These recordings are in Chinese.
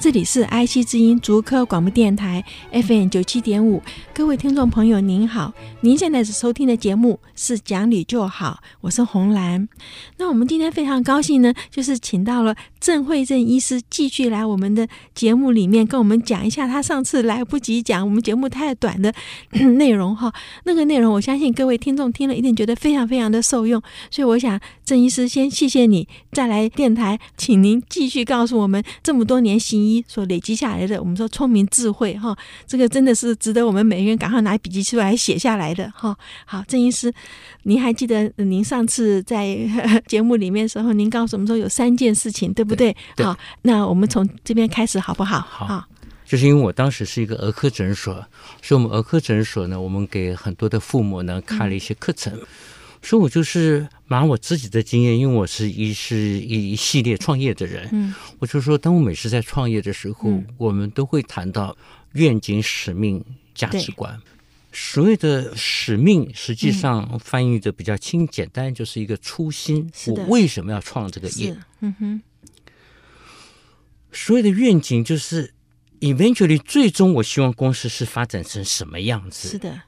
这里是 IC 之音竹科广播电台 FM 九七点五，各位听众朋友您好，您现在收听的节目是讲理就好，我是红兰。那我们今天非常高兴呢，就是请到了郑惠正医师继续来我们的节目里面跟我们讲一下他上次来不及讲，我们节目太短的 内容哈。那个内容我相信各位听众听了一定觉得非常非常的受用，所以我想郑医师先谢谢你再来电台，请您继续告诉我们这么多年行所累积下来的，我们说聪明智慧哈，这个真的是值得我们每个人赶快拿笔记出来写下来的哈。好，郑医师，您还记得您上次在节目里面的时候，您告诉我们说有三件事情，对不对？对，好，那我们从这边开始好不好？好，就是因为我当时是一个儿科诊所，所以我们儿科诊所呢，我们给很多的父母呢看了一些课程。嗯所以，我就是拿我自己的经验，因为我是一是一一系列创业的人，嗯，我就说，当我每次在创业的时候，嗯、我们都会谈到愿景、使命、价值观。所谓的使命，实际上翻译的比较轻简单，就是一个初心。我为什么要创这个业？嗯哼。所谓的愿景，就是 eventually 最终，我希望公司是发展成什么样子？是的。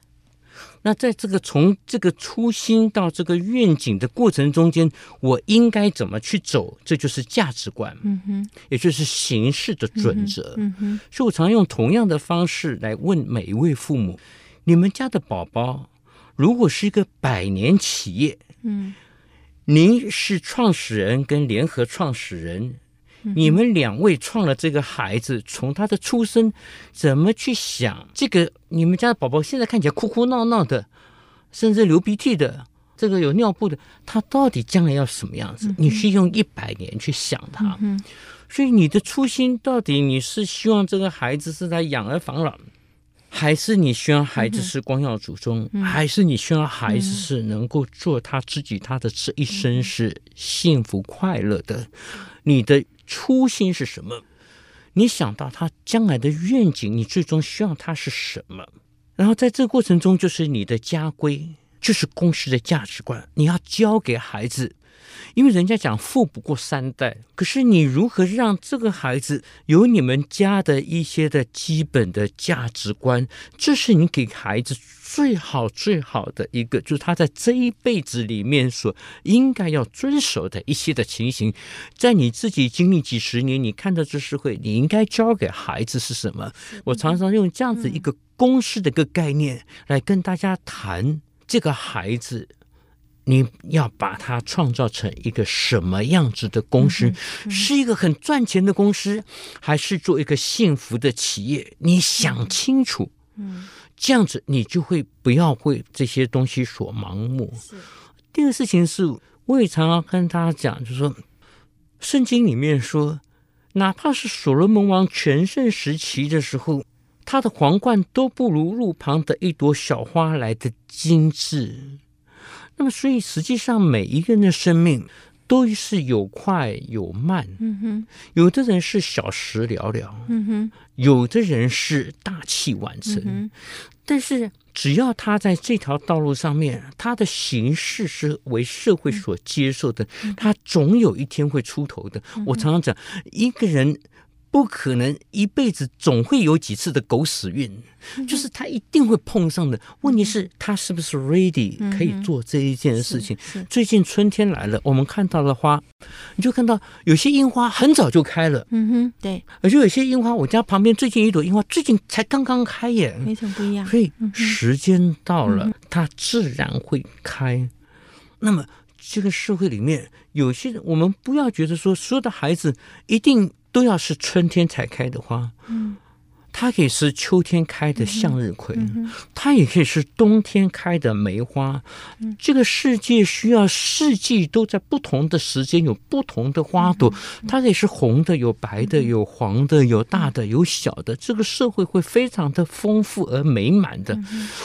那在这个从这个初心到这个愿景的过程中间，我应该怎么去走？这就是价值观，嗯哼，也就是形式的准则，嗯哼。所以我常用同样的方式来问每一位父母：你们家的宝宝如果是一个百年企业，嗯，您是创始人跟联合创始人。你们两位创了这个孩子，从他的出生怎么去想这个？你们家的宝宝现在看起来哭哭闹闹的，甚至流鼻涕的，这个有尿布的，他到底将来要什么样子？你是用一百年去想他，所以你的初心到底你是希望这个孩子是在养儿防老，还是你希望孩子是光耀祖宗，还是你希望孩子是能够做他自己，他的这一生是幸福快乐的？你的。初心是什么？你想到他将来的愿景，你最终希望他是什么？然后在这个过程中，就是你的家规，就是公司的价值观，你要教给孩子。因为人家讲富不过三代，可是你如何让这个孩子有你们家的一些的基本的价值观？这是你给孩子最好最好的一个，就是他在这一辈子里面所应该要遵守的一些的情形。在你自己经历几十年，你看到这社会，你应该教给孩子是什么？我常常用这样子一个公式的一个概念来跟大家谈这个孩子。你要把它创造成一个什么样子的公司？是一个很赚钱的公司，还是做一个幸福的企业？你想清楚，嗯，这样子你就会不要为这些东西所盲目。第二个事情是，我也常常跟大家讲，就是说，圣经里面说，哪怕是所罗门王全盛时期的时候，他的皇冠都不如路旁的一朵小花来的精致。那么，所以实际上每一个人的生命都是有快有慢。嗯哼，有的人是小时了了，嗯哼，有的人是大器晚成。嗯、但是只要他在这条道路上面，他的形式是为社会所接受的，嗯、他总有一天会出头的。嗯、我常常讲，一个人。不可能一辈子总会有几次的狗屎运，就是他一定会碰上的。问题是，他是不是 ready 可以做这一件事情？最近春天来了，我们看到了花，你就看到有些樱花很早就开了，嗯哼，对。而且有些樱花，我家旁边最近一朵樱花最近才刚刚开耶，没什么不一样。所以时间到了，它自然会开。那么这个社会里面，有些人我们不要觉得说所有的孩子一定。都要是春天才开的花，嗯，它可以是秋天开的向日葵，它也可以是冬天开的梅花。这个世界需要四季都在不同的时间有不同的花朵，它可以是红的、有白的、有黄的、有大的、有小的。这个社会会非常的丰富而美满的。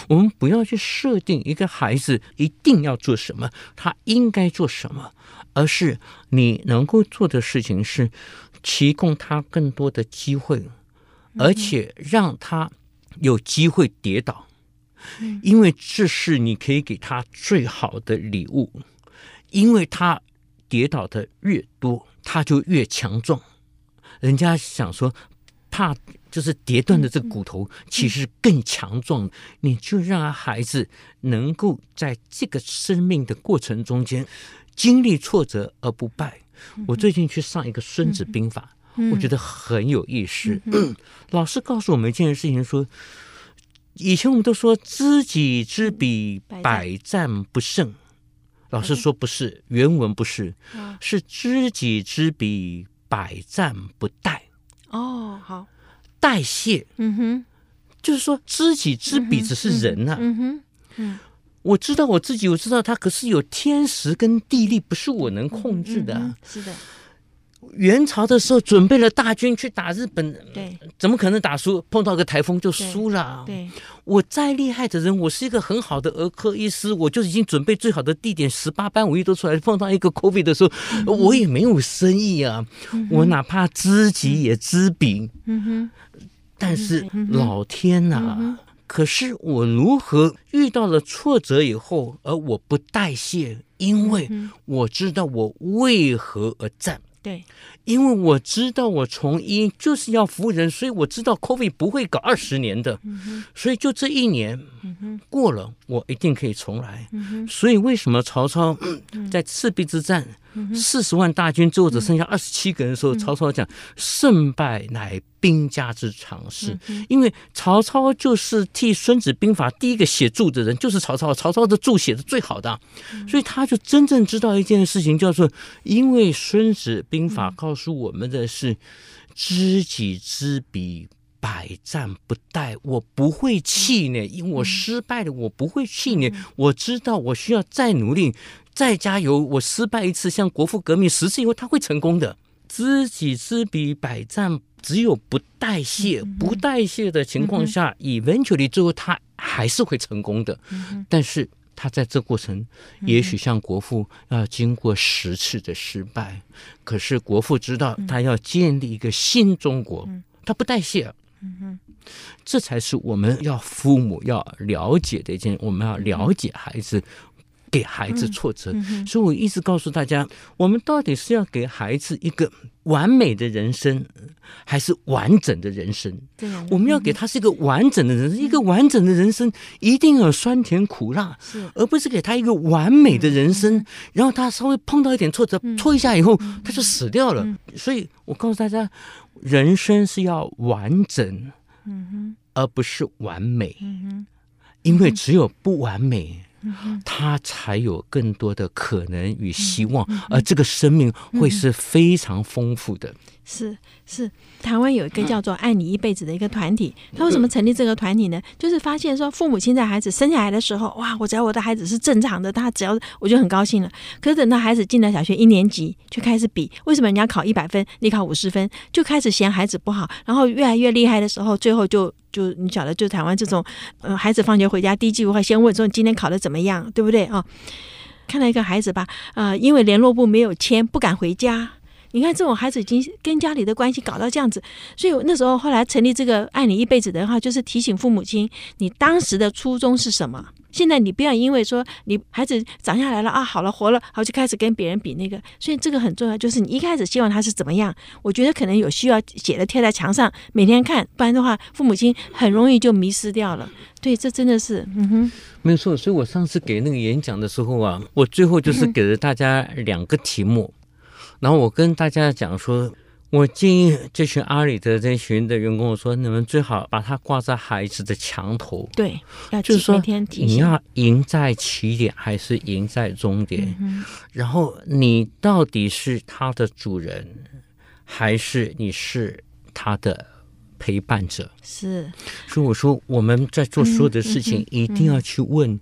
我们不要去设定一个孩子一定要做什么，他应该做什么，而是你能够做的事情是提供他更多的机会。而且让他有机会跌倒，因为这是你可以给他最好的礼物。因为他跌倒的越多，他就越强壮。人家想说，怕就是跌断的这个骨头，其实更强壮。你就让孩子能够在这个生命的过程中间经历挫折而不败。我最近去上一个《孙子兵法》。我觉得很有意思。嗯，老师告诉我们一件事情，说以前我们都说知己知彼，百战不胜。老师说不是，原文不是，是知己知彼，百战不殆。哦，好，代谢。嗯哼，就是说知己知彼只是人呐。嗯哼，嗯，我知道我自己，我知道他，可是有天时跟地利，不是我能控制的。是的。元朝的时候准备了大军去打日本，对，怎么可能打输？碰到个台风就输了。对，对我再厉害的人，我是一个很好的儿科医师，我就已经准备最好的地点，十八般武艺都出来。碰到一个 COVID 的时候，嗯、我也没有生意啊。嗯、我哪怕知己也知彼，嗯哼，但是老天呐、可是我如何遇到了挫折以后，而我不代谢？因为我知道我为何而战。对，因为我知道我从医就是要服务人，所以我知道 COVID 不会搞二十年的，嗯、所以就这一年、过了，我一定可以重来。嗯、所以为什么曹操在赤壁之战？四十万大军，最后只剩下二十七个人的时候，曹操讲胜败乃兵家之常事。因为曹操就是替《孙子兵法》第一个写注的人，就是曹操。曹操的注写的最好的，所以他就真正知道一件事情，叫做因为《孙子兵法》告诉我们的是知己知彼，百战不殆。我不会气馁，因为我失败了，我不会气馁。我知道我需要再努力。再加油！我失败一次，像国父革命十次以后，他会成功的。知己知彼，百战只有不代谢，不代谢的情况下，eventually 最后他还是会成功的。但是他在这过程，也许像国父要经过十次的失败，可是国父知道他要建立一个新中国，他不代谢。这才是我们要父母要了解的一件，我们要了解孩子。给孩子挫折，所以我一直告诉大家，我们到底是要给孩子一个完美的人生，还是完整的人生？我们要给他是一个完整的人生，嗯、一个完整的人生一定有酸甜苦辣，而不是给他一个完美的人生，嗯、然后他稍微碰到一点挫折，嗯、挫一下以后他就死掉了。嗯、所以我告诉大家，人生是要完整，嗯哼，而不是完美，嗯哼，因为只有不完美。他才有更多的可能与希望，而这个生命会是非常丰富的。是是，台湾有一个叫做“爱你一辈子”的一个团体，他为什么成立这个团体呢？就是发现说，父母亲在孩子生下来的时候，哇，我只要我的孩子是正常的，他只要我就很高兴了。可是等到孩子进了小学一年级，就开始比为什么人家考一百分，你考五十分，就开始嫌孩子不好，然后越来越厉害的时候，最后就就你晓得，就台湾这种，呃，孩子放学回家第一句话先问说你今天考的怎么样，对不对啊？看到一个孩子吧，呃，因为联络部没有签，不敢回家。你看，这种孩子已经跟家里的关系搞到这样子，所以那时候后来成立这个“爱你一辈子”的话，就是提醒父母亲，你当时的初衷是什么？现在你不要因为说你孩子长下来了啊，好了活了，好就开始跟别人比那个。所以这个很重要，就是你一开始希望他是怎么样？我觉得可能有需要写的贴在墙上，每天看，不然的话，父母亲很容易就迷失掉了。对，这真的是，嗯哼，没有错。所以我上次给那个演讲的时候啊，我最后就是给了大家两个题目。然后我跟大家讲说，我建议这群阿里的这群的员工我说，你们最好把它挂在孩子的墙头。对，要就是说你要赢在起点还是赢在终点？嗯、然后你到底是他的主人，还是你是他的陪伴者。是，所以我说我们在做所有的事情，一定要去问：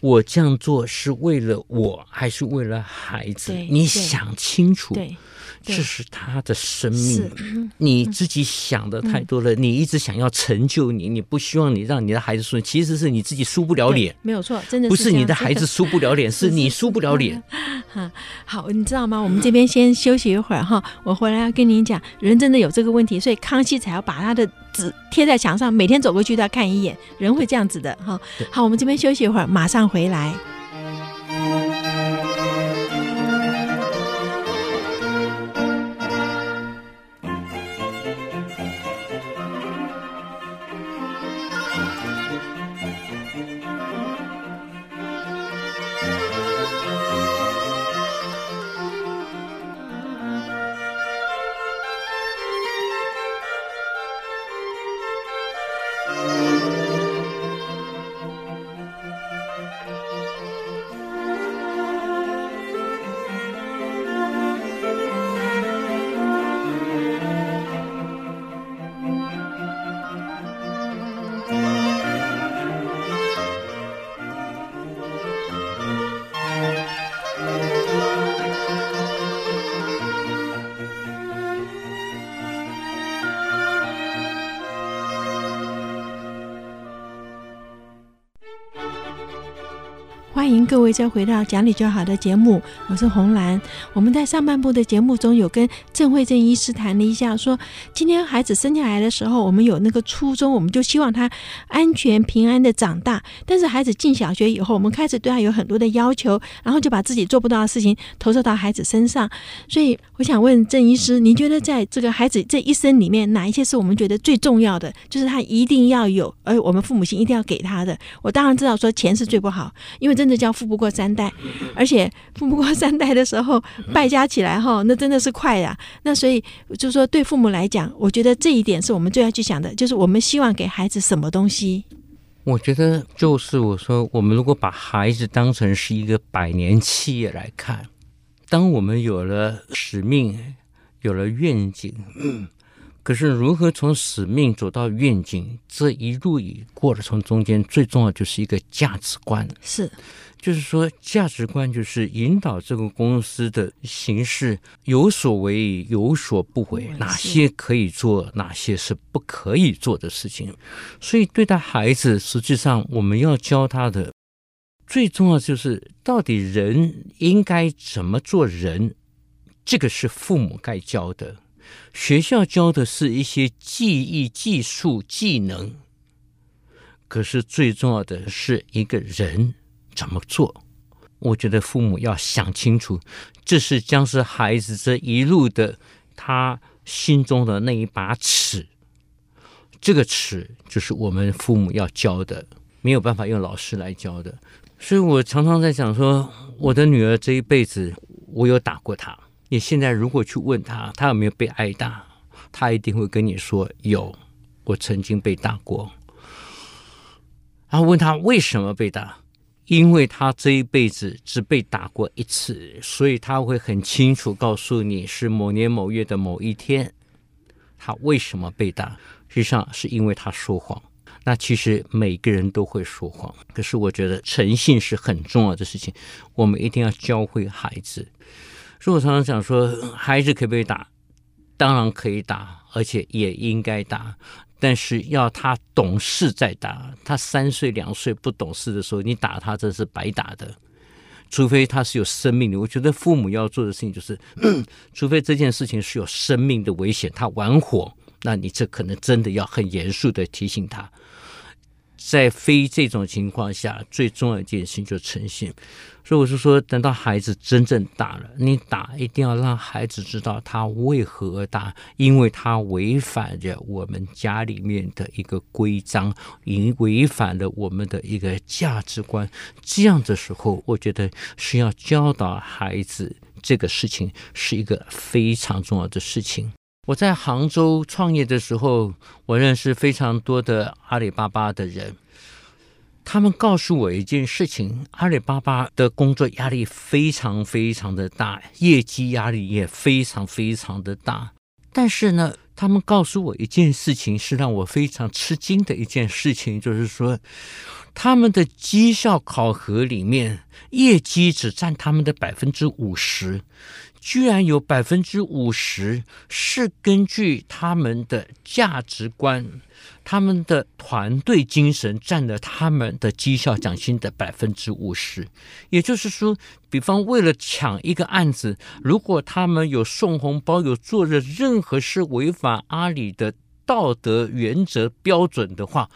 我这样做是为了我，还是为了孩子？你想清楚。对。这是他的生命，你自己想的太多了。你一直想要成就你，你不希望你让你的孩子输，其实是你自己输不了脸。没有错，真的不是你的孩子输不了脸，是你输不了脸。好，你知道吗？我们这边先休息一会儿哈，我回来要跟您讲，人真的有这个问题，所以康熙才要把他的纸贴在墙上，每天走过去都要看一眼。人会这样子的哈。好，我们这边休息一会儿，马上回来。欢迎各位再回到讲理就好的节目，我是红兰。我们在上半部的节目中有跟郑慧珍医师谈了一下，说今天孩子生下来的时候，我们有那个初衷，我们就希望他安全平安的长大。但是孩子进小学以后，我们开始对他有很多的要求，然后就把自己做不到的事情投射到孩子身上。所以我想问郑医师，你觉得在这个孩子这一生里面，哪一些是我们觉得最重要的？就是他一定要有，而我们父母亲一定要给他的。我当然知道说钱是最不好，因为真的。叫富不过三代，而且富不过三代的时候，败家起来哈，那真的是快呀。那所以就是说，对父母来讲，我觉得这一点是我们最要去想的，就是我们希望给孩子什么东西。我觉得就是我说，我们如果把孩子当成是一个百年企业来看，当我们有了使命，有了愿景，可是如何从使命走到愿景，这一路以过程中间，最重要就是一个价值观。是。就是说，价值观就是引导这个公司的形式有所为，有所不为，哪些可以做，哪些是不可以做的事情。所以，对待孩子，实际上我们要教他的最重要就是，到底人应该怎么做人，这个是父母该教的。学校教的是一些技艺、技术、技能，可是最重要的是一个人。怎么做？我觉得父母要想清楚，这是将是孩子这一路的他心中的那一把尺。这个尺就是我们父母要教的，没有办法用老师来教的。所以我常常在想说，我的女儿这一辈子，我有打过她。你现在如果去问他，他有没有被挨打，他一定会跟你说有，我曾经被打过。然后问他为什么被打？因为他这一辈子只被打过一次，所以他会很清楚告诉你是某年某月的某一天，他为什么被打。实际上是因为他说谎。那其实每个人都会说谎，可是我觉得诚信是很重要的事情，我们一定要教会孩子。所以我常常讲说，孩子可不可以打？当然可以打，而且也应该打。但是要他懂事再打，他三岁两岁不懂事的时候，你打他这是白打的，除非他是有生命的。我觉得父母要做的事情就是，除非这件事情是有生命的危险，他玩火，那你这可能真的要很严肃的提醒他。在非这种情况下，最重要一件事情就诚信。所以我是说，等到孩子真正大了，你打一定要让孩子知道他为何而打，因为他违反着我们家里面的一个规章，已违反了我们的一个价值观。这样的时候，我觉得是要教导孩子这个事情是一个非常重要的事情。我在杭州创业的时候，我认识非常多的阿里巴巴的人。他们告诉我一件事情：阿里巴巴的工作压力非常非常的大，业绩压力也非常非常的大。但是呢，他们告诉我一件事情，是让我非常吃惊的一件事情，就是说，他们的绩效考核里面，业绩只占他们的百分之五十。居然有百分之五十是根据他们的价值观、他们的团队精神占了他们的绩效奖金的百分之五十。也就是说，比方为了抢一个案子，如果他们有送红包、有做了任何是违反阿里的道德原则标准的话。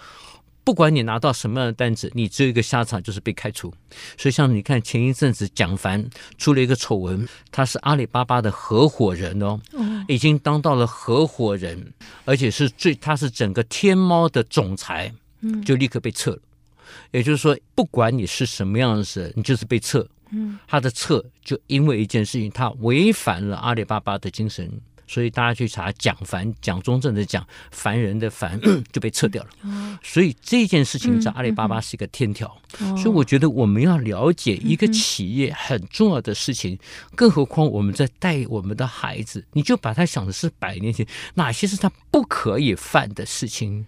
不管你拿到什么样的单子，你只有一个下场，就是被开除。所以，像你看前一阵子蒋凡出了一个丑闻，他是阿里巴巴的合伙人哦，已经当到了合伙人，而且是最他是整个天猫的总裁，就立刻被撤了。也就是说，不管你是什么样子，你就是被撤。他的撤就因为一件事情，他违反了阿里巴巴的精神。所以大家去查蒋凡，蒋中正的蒋，凡人的凡 就被撤掉了。所以这件事情在阿里巴巴是一个天条。所以我觉得我们要了解一个企业很重要的事情，更何况我们在带我们的孩子，你就把他想的是百年前哪些是他不可以犯的事情，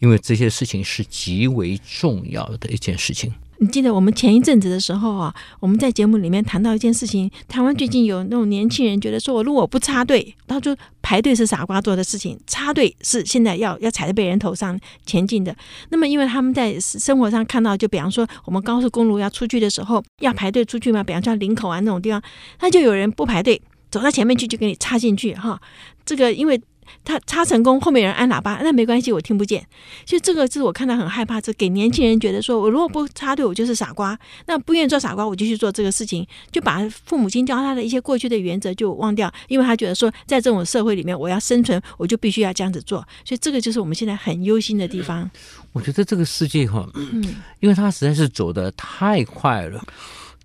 因为这些事情是极为重要的一件事情。你记得我们前一阵子的时候啊，我们在节目里面谈到一件事情，台湾最近有那种年轻人觉得说，我如果不插队，他就排队是傻瓜做的事情，插队是现在要要踩在别人头上前进的。那么，因为他们在生活上看到，就比方说我们高速公路要出去的时候要排队出去嘛，比方说林口啊那种地方，他就有人不排队走到前面去就给你插进去哈。这个因为。他插成功，后面有人按喇叭，那没关系，我听不见。所以这个是我看到很害怕，这给年轻人觉得说，我如果不插队，我就是傻瓜。那不愿意做傻瓜，我就去做这个事情，就把父母亲教他的一些过去的原则就忘掉，因为他觉得说，在这种社会里面，我要生存，我就必须要这样子做。所以这个就是我们现在很忧心的地方。我觉得这个世界哈，因为他实在是走的太快了，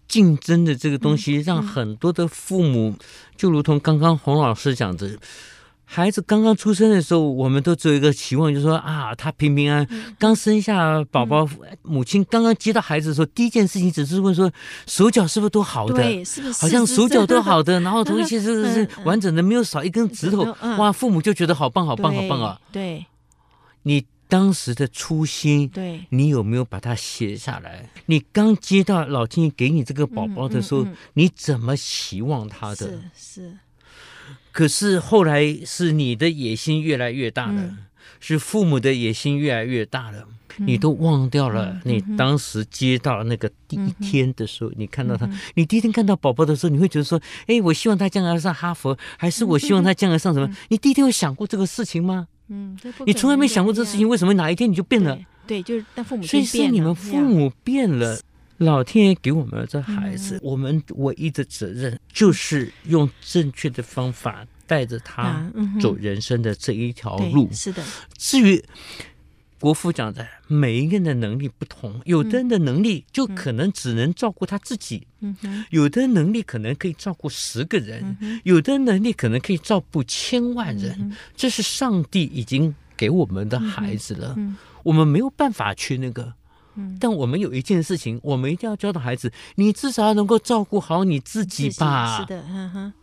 竞争的这个东西让很多的父母，就如同刚刚洪老师讲的。孩子刚刚出生的时候，我们都只有一个期望，就是说啊，他平平安安。刚生下宝宝，母亲刚刚接到孩子的时候，第一件事情只是问说手脚是不是都好的？对，是不是？好像手脚都好的，然后头一切是是完整的，没有少一根指头。哇，父母就觉得好棒，好棒，好棒啊！对，你当时的初心，对，你有没有把它写下来？你刚接到老天爷给你这个宝宝的时候，你怎么期望他的？是是。可是后来是你的野心越来越大了，嗯、是父母的野心越来越大了，嗯、你都忘掉了你当时接到那个第一天的时候，嗯、你看到他，嗯、你第一天看到宝宝的时候，你会觉得说，哎，我希望他将来上哈佛，还是我希望他将来上什么？嗯、你第一天有想过这个事情吗？嗯，你从来没想过这个事情，为什么哪一天你就变了？对，对，就是但父母所以是你们父母变了。老天爷给我们这孩子，嗯、我们唯一的责任就是用正确的方法带着他走人生的这一条路。嗯、是的。至于国父讲的，每一个人的能力不同，有的人的能力就可能只能照顾他自己，有的能力可能可以照顾十个人，嗯、有的能力可能可以照顾千万人。嗯、这是上帝已经给我们的孩子了，我们没有办法去那个。但我们有一件事情，我们一定要教导孩子：你至少要能够照顾好你自己吧。是的，哈哈，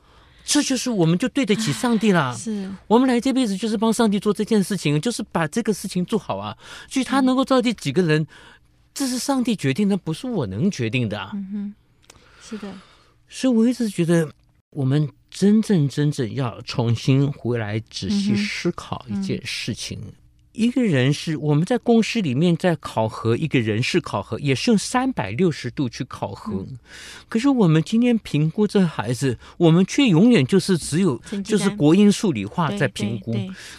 这就是我们就对得起上帝了。是我们来这辈子就是帮上帝做这件事情，就是把这个事情做好啊。所以他能够照顾几个人，这是上帝决定的，不是我能决定的。嗯哼，是的。所以我一直觉得，我们真正真正要重新回来仔细思考一件事情。嗯一个人事，我们在公司里面在考核一个人事考核，也是用三百六十度去考核。嗯、可是我们今天评估这孩子，我们却永远就是只有就是国英数理化在评估。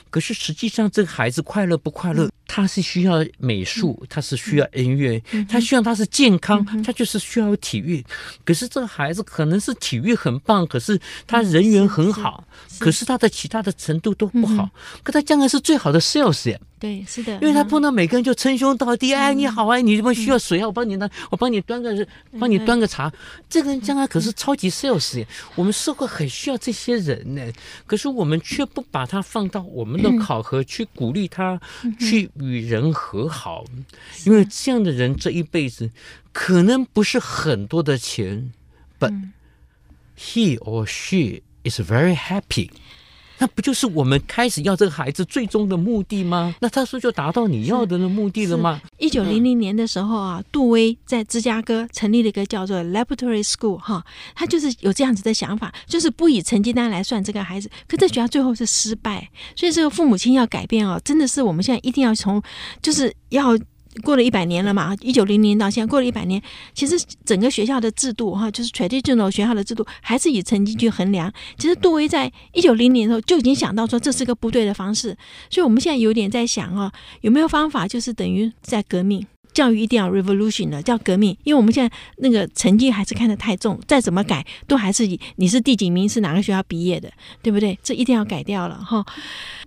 可是实际上，这个孩子快乐不快乐？嗯他是需要美术，他是需要音乐，他需要他是健康，他就是需要体育。可是这个孩子可能是体育很棒，可是他人缘很好，可是他的其他的程度都不好。可他将来是最好的 sales 呀。对，是的，因为他碰到每个人就称兄道弟，哎，你好啊，你这么需要水啊，我帮你拿，我帮你端个，帮你端个茶。这个人将来可是超级 sales 呀。我们社会很需要这些人呢，可是我们却不把他放到我们的 考核去鼓励他去。与人和好，因为这样的人这一辈子可能不是很多的钱，but he or she is very happy。那不就是我们开始要这个孩子最终的目的吗？那他说就达到你要的那目的了吗？一九零零年的时候啊，杜威在芝加哥成立了一个叫做 Laboratory School 哈，他就是有这样子的想法，就是不以成绩单来算这个孩子，可这学校最后是失败，所以这个父母亲要改变哦，真的是我们现在一定要从，就是要。过了一百年了嘛，一九零零到现在过了一百年，其实整个学校的制度哈，就是 traditional 学校的制度还是以成绩去衡量。其实杜威在一九零零的时候就已经想到说这是个不对的方式，所以我们现在有点在想啊，有没有方法就是等于在革命？教育一定要 revolution 的叫革命，因为我们现在那个成绩还是看得太重，再怎么改都还是以你是第几名，是哪个学校毕业的，对不对？这一定要改掉了哈。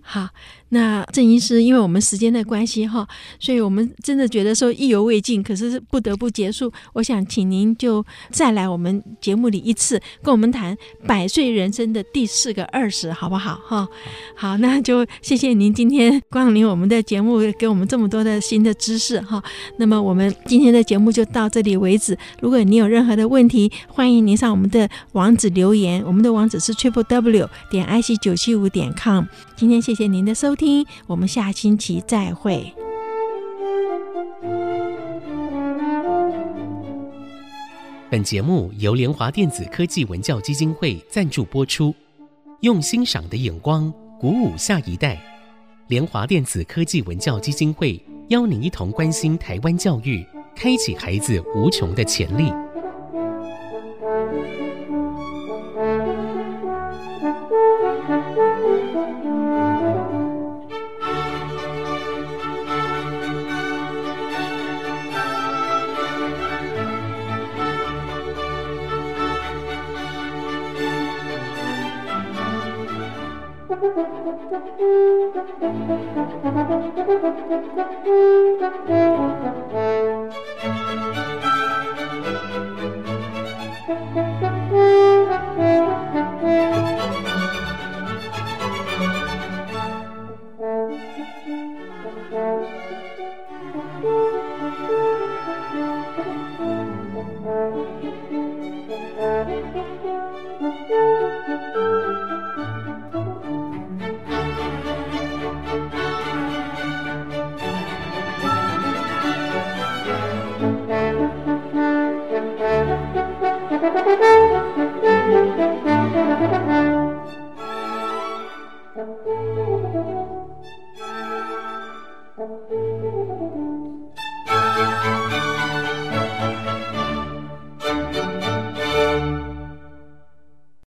好。那郑医师，因为我们时间的关系哈，所以我们真的觉得说意犹未尽，可是不得不结束。我想请您就再来我们节目里一次，跟我们谈百岁人生的第四个二十，好不好？哈，好，那就谢谢您今天光临我们的节目，给我们这么多的新的知识哈。那么我们今天的节目就到这里为止。如果你有任何的问题，欢迎您上我们的网址留言，我们的网址是 triple w 点 i c 九七五点 com。今天谢谢您的收听，我们下星期再会。本节目由联华电子科技文教基金会赞助播出，用欣赏的眼光鼓舞下一代。联华电子科技文教基金会邀您一同关心台湾教育，开启孩子无穷的潜力。